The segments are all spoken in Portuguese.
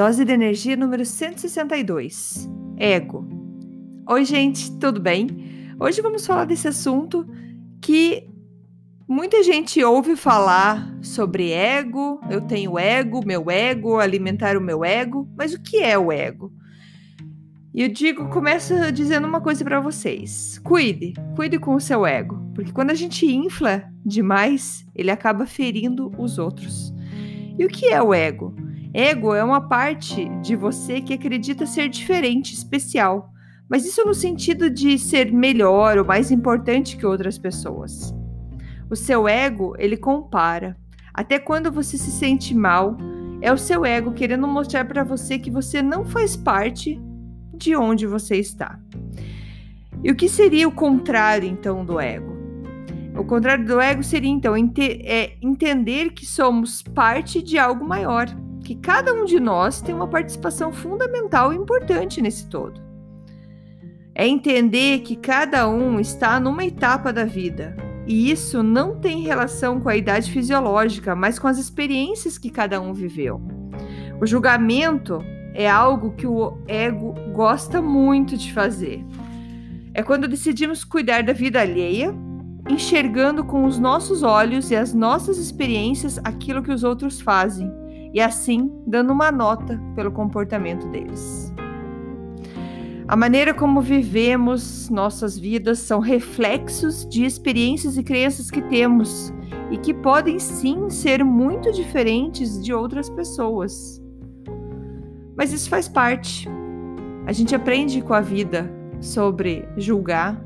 Dose de energia número 162. Ego. Oi, gente, tudo bem? Hoje vamos falar desse assunto que muita gente ouve falar sobre ego. Eu tenho ego, meu ego, alimentar o meu ego. Mas o que é o ego? E eu digo, começa dizendo uma coisa para vocês. Cuide, cuide com o seu ego, porque quando a gente infla demais, ele acaba ferindo os outros. E o que é o ego? Ego é uma parte de você que acredita ser diferente, especial, mas isso no sentido de ser melhor ou mais importante que outras pessoas. O seu ego, ele compara. Até quando você se sente mal, é o seu ego querendo mostrar para você que você não faz parte de onde você está. E o que seria o contrário, então, do ego? O contrário do ego seria, então, ente é entender que somos parte de algo maior, que cada um de nós tem uma participação fundamental e importante nesse todo. É entender que cada um está numa etapa da vida, e isso não tem relação com a idade fisiológica, mas com as experiências que cada um viveu. O julgamento é algo que o ego gosta muito de fazer. É quando decidimos cuidar da vida alheia, enxergando com os nossos olhos e as nossas experiências aquilo que os outros fazem, e assim dando uma nota pelo comportamento deles. A maneira como vivemos nossas vidas são reflexos de experiências e crenças que temos e que podem sim ser muito diferentes de outras pessoas. Mas isso faz parte. A gente aprende com a vida sobre julgar,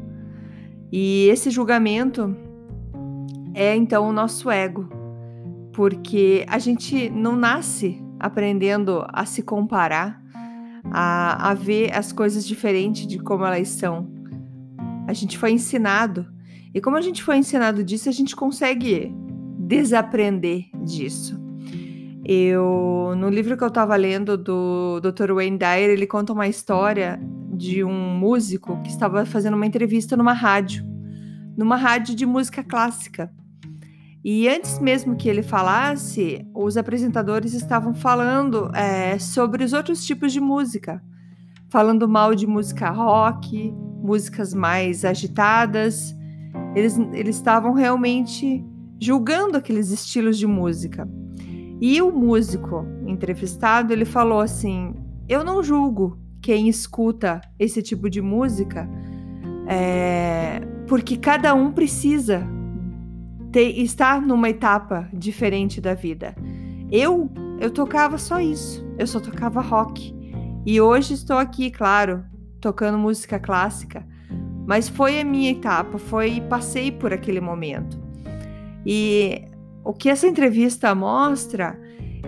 e esse julgamento é então o nosso ego, porque a gente não nasce aprendendo a se comparar, a, a ver as coisas diferentes de como elas são. A gente foi ensinado, e como a gente foi ensinado disso, a gente consegue desaprender disso. Eu, no livro que eu estava lendo do Dr. Wayne Dyer, ele conta uma história de um músico que estava fazendo uma entrevista numa rádio, numa rádio de música clássica. E antes mesmo que ele falasse, os apresentadores estavam falando é, sobre os outros tipos de música, falando mal de música rock, músicas mais agitadas. Eles, eles estavam realmente julgando aqueles estilos de música. E o músico entrevistado, ele falou assim: "Eu não julgo quem escuta esse tipo de música, é, porque cada um precisa ter, estar numa etapa diferente da vida. Eu, eu tocava só isso, eu só tocava rock. E hoje estou aqui, claro, tocando música clássica, mas foi a minha etapa, foi passei por aquele momento. E o que essa entrevista mostra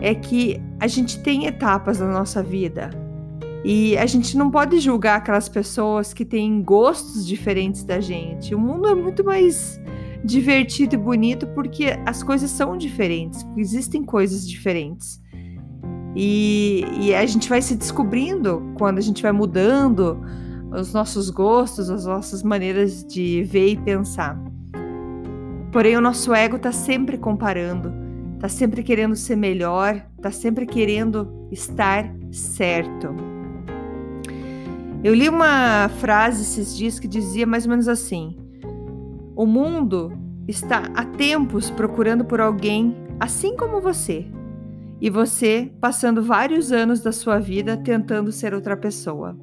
é que a gente tem etapas na nossa vida e a gente não pode julgar aquelas pessoas que têm gostos diferentes da gente. O mundo é muito mais divertido e bonito porque as coisas são diferentes, existem coisas diferentes. E, e, a gente vai se descobrindo quando a gente vai mudando os nossos gostos, as nossas maneiras de ver e pensar. Porém, o nosso ego está sempre comparando, está sempre querendo ser melhor, está sempre querendo estar certo. Eu li uma frase esses dias que dizia mais ou menos assim: O mundo está há tempos procurando por alguém assim como você, e você passando vários anos da sua vida tentando ser outra pessoa.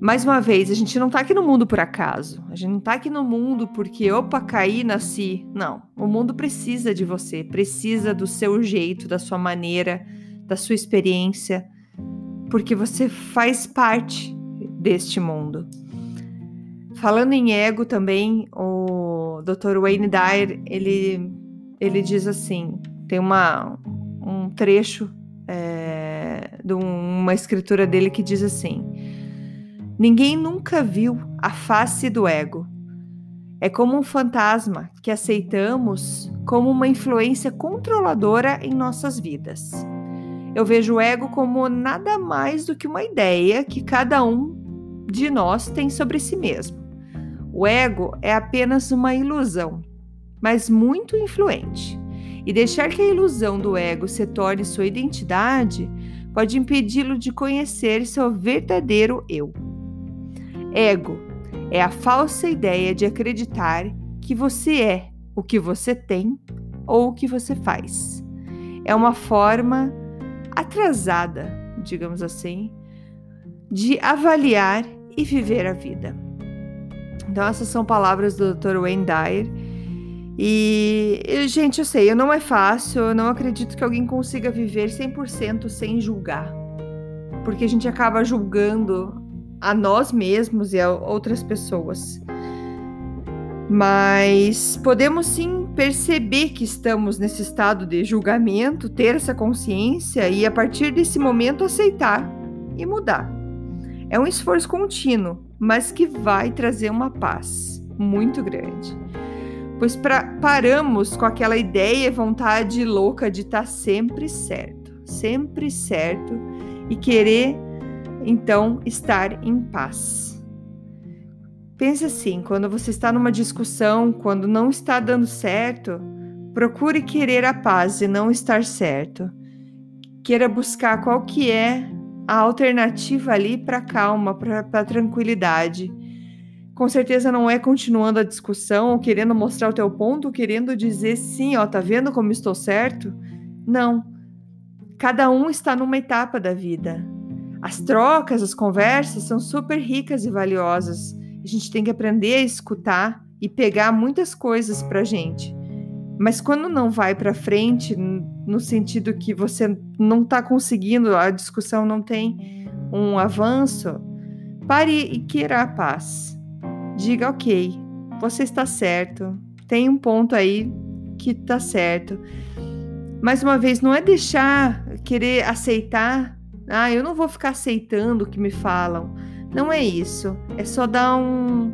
Mais uma vez, a gente não tá aqui no mundo por acaso. A gente não tá aqui no mundo porque, opa, caí, nasci. Não. O mundo precisa de você, precisa do seu jeito, da sua maneira, da sua experiência, porque você faz parte deste mundo. Falando em ego também, o Dr. Wayne Dyer, ele, ele diz assim, tem uma, um trecho é, de uma escritura dele que diz assim, Ninguém nunca viu a face do ego. É como um fantasma que aceitamos como uma influência controladora em nossas vidas. Eu vejo o ego como nada mais do que uma ideia que cada um de nós tem sobre si mesmo. O ego é apenas uma ilusão, mas muito influente. E deixar que a ilusão do ego se torne sua identidade pode impedi-lo de conhecer seu verdadeiro eu. Ego é a falsa ideia de acreditar que você é o que você tem ou o que você faz. É uma forma atrasada, digamos assim, de avaliar e viver a vida. Então, essas são palavras do Dr. Wayne Dyer. E, gente, eu sei, não é fácil, eu não acredito que alguém consiga viver 100% sem julgar. Porque a gente acaba julgando a nós mesmos e a outras pessoas. Mas podemos sim perceber que estamos nesse estado de julgamento, ter essa consciência e a partir desse momento aceitar e mudar. É um esforço contínuo, mas que vai trazer uma paz muito grande. Pois pra, paramos com aquela ideia e vontade louca de estar tá sempre certo, sempre certo e querer então estar em paz. Pense assim: quando você está numa discussão, quando não está dando certo, procure querer a paz e não estar certo. Queira buscar qual que é a alternativa ali para calma, para tranquilidade. Com certeza não é continuando a discussão ou querendo mostrar o teu ponto, querendo dizer sim, ó, tá vendo como estou certo? Não. Cada um está numa etapa da vida. As trocas, as conversas são super ricas e valiosas a gente tem que aprender a escutar e pegar muitas coisas para gente. Mas quando não vai para frente, no sentido que você não está conseguindo, a discussão não tem um avanço, pare e queira a paz. Diga, ok, você está certo, tem um ponto aí que está certo. Mais uma vez, não é deixar, querer aceitar. Ah, eu não vou ficar aceitando o que me falam. Não é isso. É só dar um,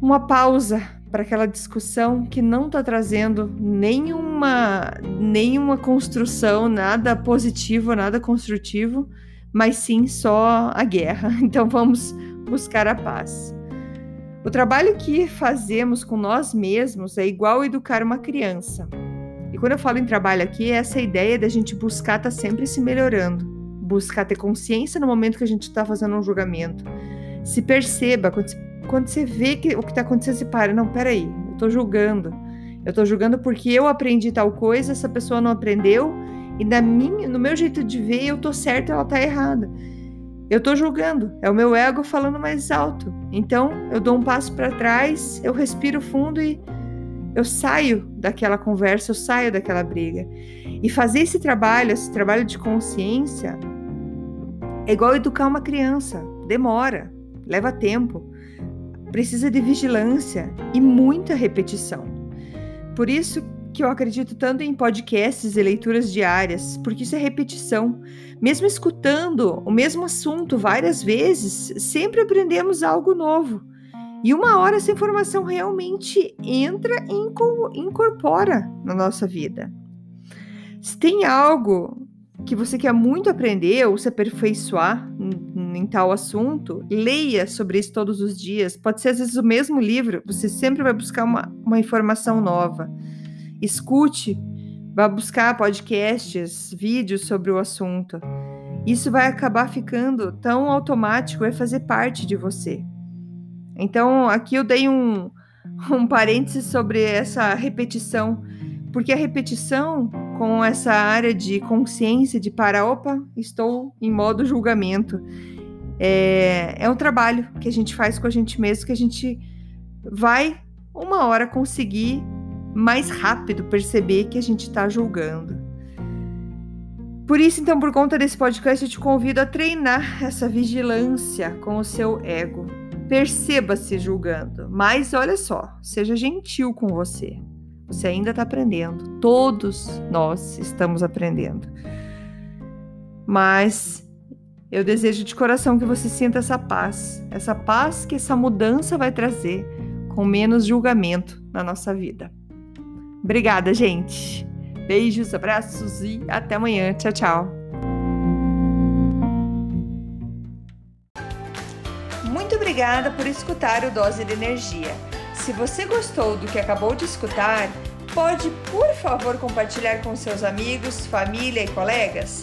uma pausa para aquela discussão que não está trazendo nenhuma, nenhuma construção, nada positivo, nada construtivo, mas sim só a guerra. Então vamos buscar a paz. O trabalho que fazemos com nós mesmos é igual educar uma criança. E quando eu falo em trabalho aqui, é essa ideia da gente buscar estar tá sempre se melhorando buscar ter consciência no momento que a gente está fazendo um julgamento. Se perceba, quando você, quando você vê que o que está acontecendo, você para, não, peraí, eu estou julgando. Eu estou julgando porque eu aprendi tal coisa, essa pessoa não aprendeu, e na minha, no meu jeito de ver, eu estou certa, ela está errada. Eu estou julgando, é o meu ego falando mais alto. Então, eu dou um passo para trás, eu respiro fundo e eu saio daquela conversa, eu saio daquela briga. E fazer esse trabalho, esse trabalho de consciência, é igual educar uma criança, demora, leva tempo, precisa de vigilância e muita repetição. Por isso que eu acredito tanto em podcasts e leituras diárias, porque isso é repetição. Mesmo escutando o mesmo assunto várias vezes, sempre aprendemos algo novo. E uma hora essa informação realmente entra e incorpora na nossa vida. Se tem algo que você quer muito aprender ou se aperfeiçoar em, tal assunto, leia sobre isso todos os dias. Pode ser às vezes o mesmo livro, você sempre vai buscar uma, uma informação nova. Escute, vá buscar podcasts, vídeos sobre o assunto. Isso vai acabar ficando tão automático, vai fazer parte de você. Então, aqui eu dei um, um parêntese sobre essa repetição, porque a repetição com essa área de consciência, de para, opa, estou em modo julgamento. É, é um trabalho que a gente faz com a gente mesmo, que a gente vai uma hora conseguir mais rápido perceber que a gente está julgando. Por isso, então, por conta desse podcast, eu te convido a treinar essa vigilância com o seu ego perceba-se julgando, mas olha só, seja gentil com você. Você ainda está aprendendo, todos nós estamos aprendendo. Mas eu desejo de coração que você sinta essa paz, essa paz que essa mudança vai trazer, com menos julgamento na nossa vida. Obrigada, gente. Beijos, abraços e até amanhã. Tchau, tchau. Muito obrigada por escutar o Dose de Energia. Se você gostou do que acabou de escutar, pode, por favor, compartilhar com seus amigos, família e colegas?